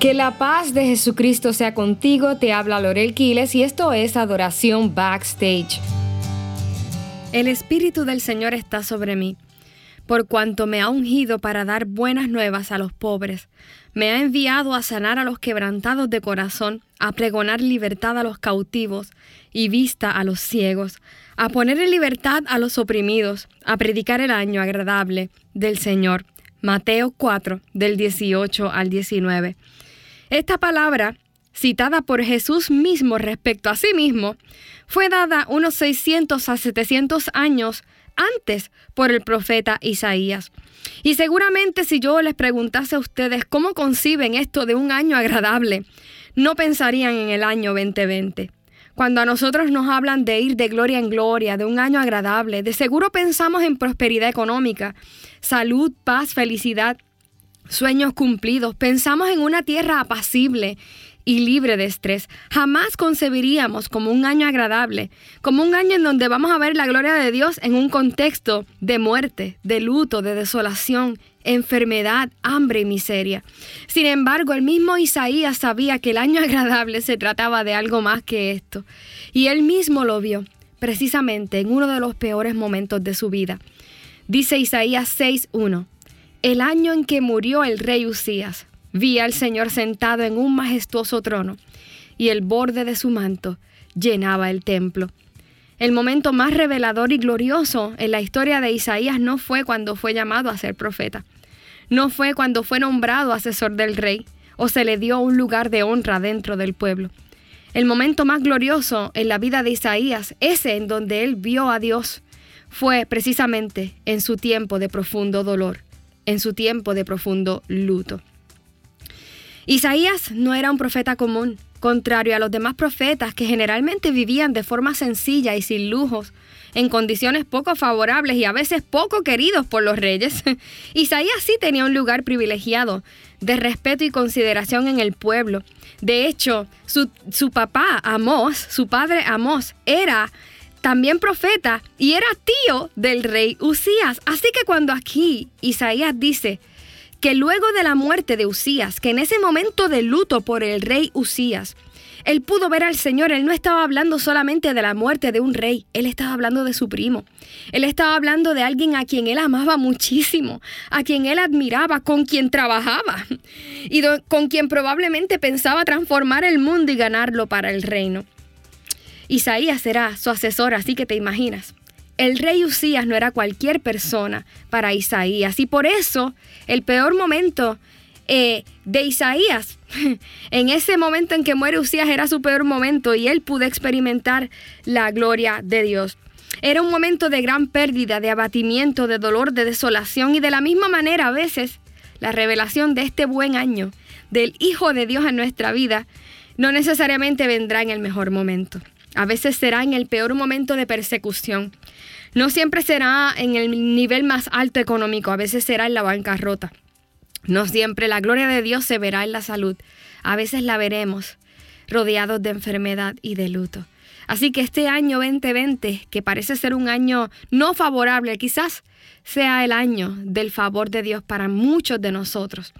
Que la paz de Jesucristo sea contigo, te habla Lorel Quiles y esto es Adoración Backstage. El Espíritu del Señor está sobre mí, por cuanto me ha ungido para dar buenas nuevas a los pobres. Me ha enviado a sanar a los quebrantados de corazón, a pregonar libertad a los cautivos y vista a los ciegos, a poner en libertad a los oprimidos, a predicar el año agradable del Señor. Mateo 4, del 18 al 19. Esta palabra, citada por Jesús mismo respecto a sí mismo, fue dada unos 600 a 700 años antes por el profeta Isaías. Y seguramente si yo les preguntase a ustedes cómo conciben esto de un año agradable, no pensarían en el año 2020. Cuando a nosotros nos hablan de ir de gloria en gloria, de un año agradable, de seguro pensamos en prosperidad económica, salud, paz, felicidad sueños cumplidos, pensamos en una tierra apacible y libre de estrés. Jamás concebiríamos como un año agradable, como un año en donde vamos a ver la gloria de Dios en un contexto de muerte, de luto, de desolación, enfermedad, hambre y miseria. Sin embargo, el mismo Isaías sabía que el año agradable se trataba de algo más que esto, y él mismo lo vio, precisamente en uno de los peores momentos de su vida. Dice Isaías 6.1 el año en que murió el rey Usías, vi al Señor sentado en un majestuoso trono, y el borde de su manto llenaba el templo. El momento más revelador y glorioso en la historia de Isaías no fue cuando fue llamado a ser profeta, no fue cuando fue nombrado asesor del rey o se le dio un lugar de honra dentro del pueblo. El momento más glorioso en la vida de Isaías, ese en donde él vio a Dios, fue precisamente en su tiempo de profundo dolor en su tiempo de profundo luto. Isaías no era un profeta común, contrario a los demás profetas que generalmente vivían de forma sencilla y sin lujos, en condiciones poco favorables y a veces poco queridos por los reyes. Isaías sí tenía un lugar privilegiado de respeto y consideración en el pueblo. De hecho, su, su papá, Amós, su padre Amós, era también profeta y era tío del rey Usías. Así que cuando aquí Isaías dice que luego de la muerte de Usías, que en ese momento de luto por el rey Usías, él pudo ver al Señor, él no estaba hablando solamente de la muerte de un rey, él estaba hablando de su primo, él estaba hablando de alguien a quien él amaba muchísimo, a quien él admiraba, con quien trabajaba y con quien probablemente pensaba transformar el mundo y ganarlo para el reino. Isaías será su asesor, así que te imaginas. El rey Usías no era cualquier persona para Isaías y por eso el peor momento eh, de Isaías, en ese momento en que muere Usías era su peor momento y él pudo experimentar la gloria de Dios. Era un momento de gran pérdida, de abatimiento, de dolor, de desolación y de la misma manera a veces la revelación de este buen año del Hijo de Dios en nuestra vida no necesariamente vendrá en el mejor momento. A veces será en el peor momento de persecución. No siempre será en el nivel más alto económico, a veces será en la bancarrota. No siempre la gloria de Dios se verá en la salud, a veces la veremos rodeados de enfermedad y de luto. Así que este año 2020, que parece ser un año no favorable, quizás sea el año del favor de Dios para muchos de nosotros.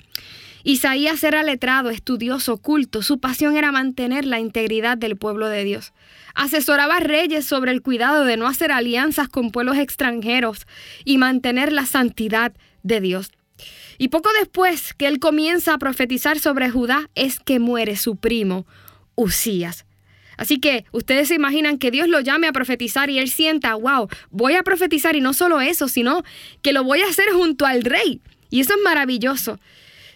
Isaías era letrado, estudioso, culto. Su pasión era mantener la integridad del pueblo de Dios. Asesoraba a reyes sobre el cuidado de no hacer alianzas con pueblos extranjeros y mantener la santidad de Dios. Y poco después que él comienza a profetizar sobre Judá es que muere su primo, Usías. Así que ustedes se imaginan que Dios lo llame a profetizar y él sienta, wow, voy a profetizar y no solo eso, sino que lo voy a hacer junto al rey. Y eso es maravilloso.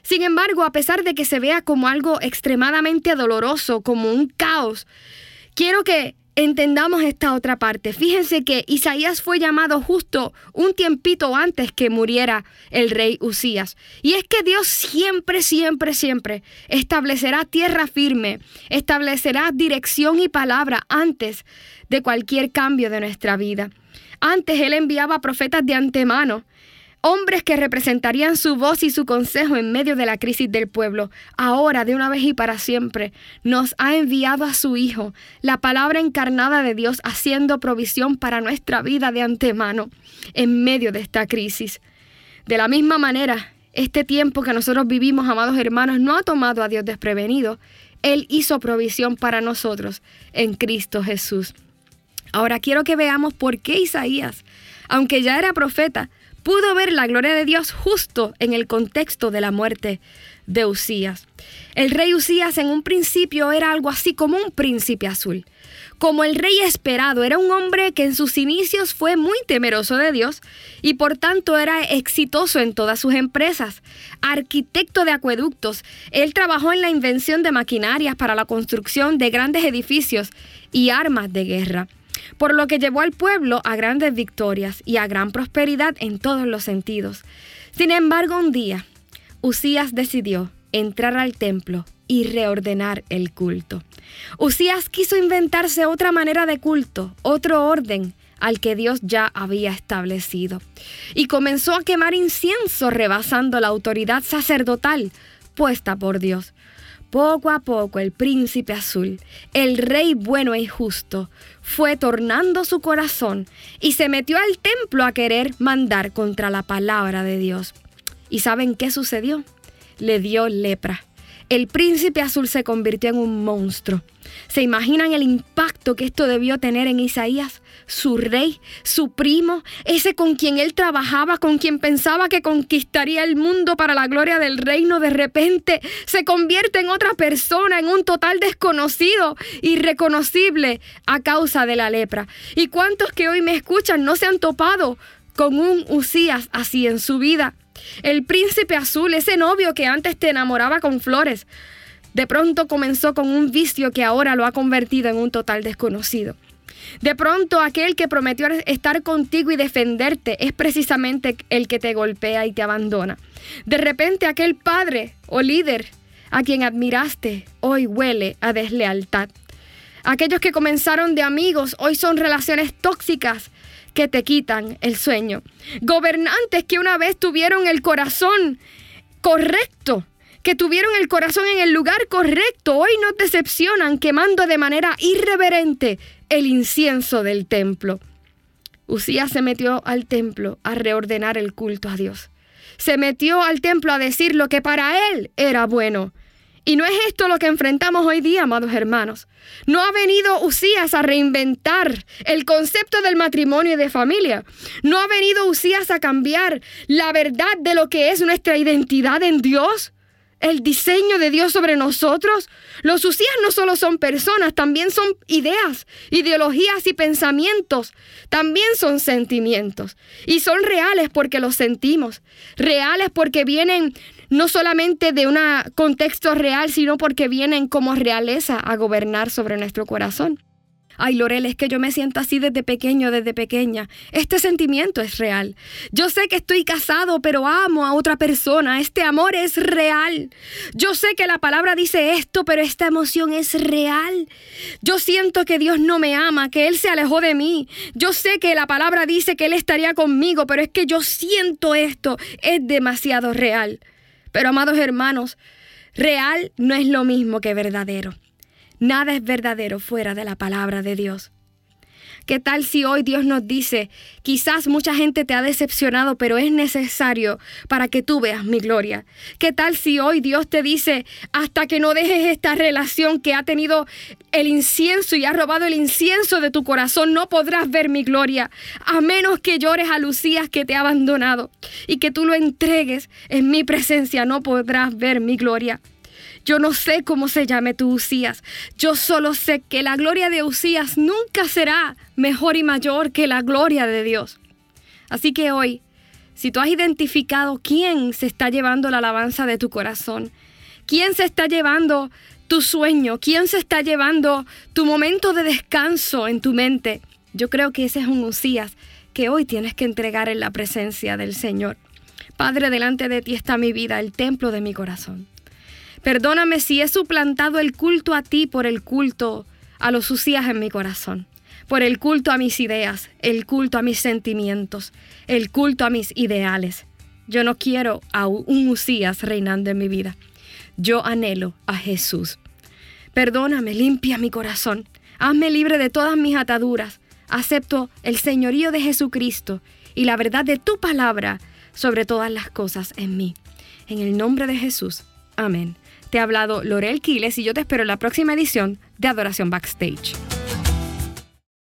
Sin embargo, a pesar de que se vea como algo extremadamente doloroso, como un caos, quiero que entendamos esta otra parte. Fíjense que Isaías fue llamado justo un tiempito antes que muriera el rey Usías. Y es que Dios siempre, siempre, siempre establecerá tierra firme, establecerá dirección y palabra antes de cualquier cambio de nuestra vida. Antes Él enviaba profetas de antemano hombres que representarían su voz y su consejo en medio de la crisis del pueblo, ahora de una vez y para siempre nos ha enviado a su Hijo, la palabra encarnada de Dios, haciendo provisión para nuestra vida de antemano en medio de esta crisis. De la misma manera, este tiempo que nosotros vivimos, amados hermanos, no ha tomado a Dios desprevenido. Él hizo provisión para nosotros en Cristo Jesús. Ahora quiero que veamos por qué Isaías, aunque ya era profeta, pudo ver la gloria de Dios justo en el contexto de la muerte de Usías. El rey Usías en un principio era algo así como un príncipe azul. Como el rey esperado, era un hombre que en sus inicios fue muy temeroso de Dios y por tanto era exitoso en todas sus empresas. Arquitecto de acueductos, él trabajó en la invención de maquinarias para la construcción de grandes edificios y armas de guerra por lo que llevó al pueblo a grandes victorias y a gran prosperidad en todos los sentidos. Sin embargo, un día, Usías decidió entrar al templo y reordenar el culto. Usías quiso inventarse otra manera de culto, otro orden al que Dios ya había establecido, y comenzó a quemar incienso rebasando la autoridad sacerdotal puesta por Dios. Poco a poco el príncipe azul, el rey bueno y justo, fue tornando su corazón y se metió al templo a querer mandar contra la palabra de Dios. ¿Y saben qué sucedió? Le dio lepra el príncipe azul se convirtió en un monstruo. ¿Se imaginan el impacto que esto debió tener en Isaías? Su rey, su primo, ese con quien él trabajaba, con quien pensaba que conquistaría el mundo para la gloria del reino, de repente se convierte en otra persona, en un total desconocido, irreconocible a causa de la lepra. ¿Y cuántos que hoy me escuchan no se han topado con un Usías así en su vida? El príncipe azul, ese novio que antes te enamoraba con flores, de pronto comenzó con un vicio que ahora lo ha convertido en un total desconocido. De pronto aquel que prometió estar contigo y defenderte es precisamente el que te golpea y te abandona. De repente aquel padre o líder a quien admiraste hoy huele a deslealtad. Aquellos que comenzaron de amigos hoy son relaciones tóxicas que te quitan el sueño. Gobernantes que una vez tuvieron el corazón correcto, que tuvieron el corazón en el lugar correcto, hoy nos decepcionan quemando de manera irreverente el incienso del templo. Usías se metió al templo a reordenar el culto a Dios. Se metió al templo a decir lo que para él era bueno. Y no es esto lo que enfrentamos hoy día, amados hermanos. No ha venido Usías a reinventar el concepto del matrimonio y de familia. No ha venido Usías a cambiar la verdad de lo que es nuestra identidad en Dios. El diseño de Dios sobre nosotros. Los Usías no solo son personas, también son ideas, ideologías y pensamientos. También son sentimientos. Y son reales porque los sentimos. Reales porque vienen no solamente de un contexto real, sino porque vienen como realeza a gobernar sobre nuestro corazón. Ay, Lorel, es que yo me siento así desde pequeño, desde pequeña. Este sentimiento es real. Yo sé que estoy casado, pero amo a otra persona. Este amor es real. Yo sé que la palabra dice esto, pero esta emoción es real. Yo siento que Dios no me ama, que Él se alejó de mí. Yo sé que la palabra dice que Él estaría conmigo, pero es que yo siento esto. Es demasiado real. Pero amados hermanos, real no es lo mismo que verdadero. Nada es verdadero fuera de la palabra de Dios. ¿Qué tal si hoy Dios nos dice, quizás mucha gente te ha decepcionado, pero es necesario para que tú veas mi gloria? ¿Qué tal si hoy Dios te dice, hasta que no dejes esta relación que ha tenido el incienso y ha robado el incienso de tu corazón, no podrás ver mi gloria, a menos que llores a Lucías que te ha abandonado y que tú lo entregues en mi presencia, no podrás ver mi gloria. Yo no sé cómo se llame tu Usías. Yo solo sé que la gloria de Usías nunca será mejor y mayor que la gloria de Dios. Así que hoy, si tú has identificado quién se está llevando la alabanza de tu corazón, quién se está llevando tu sueño, quién se está llevando tu momento de descanso en tu mente, yo creo que ese es un Usías que hoy tienes que entregar en la presencia del Señor. Padre, delante de ti está mi vida, el templo de mi corazón. Perdóname si he suplantado el culto a ti por el culto a los Usías en mi corazón, por el culto a mis ideas, el culto a mis sentimientos, el culto a mis ideales. Yo no quiero a un Usías reinando en mi vida. Yo anhelo a Jesús. Perdóname, limpia mi corazón. Hazme libre de todas mis ataduras. Acepto el señorío de Jesucristo y la verdad de tu palabra sobre todas las cosas en mí. En el nombre de Jesús. Amén. Te ha hablado Lorel Quiles y yo te espero en la próxima edición de Adoración Backstage.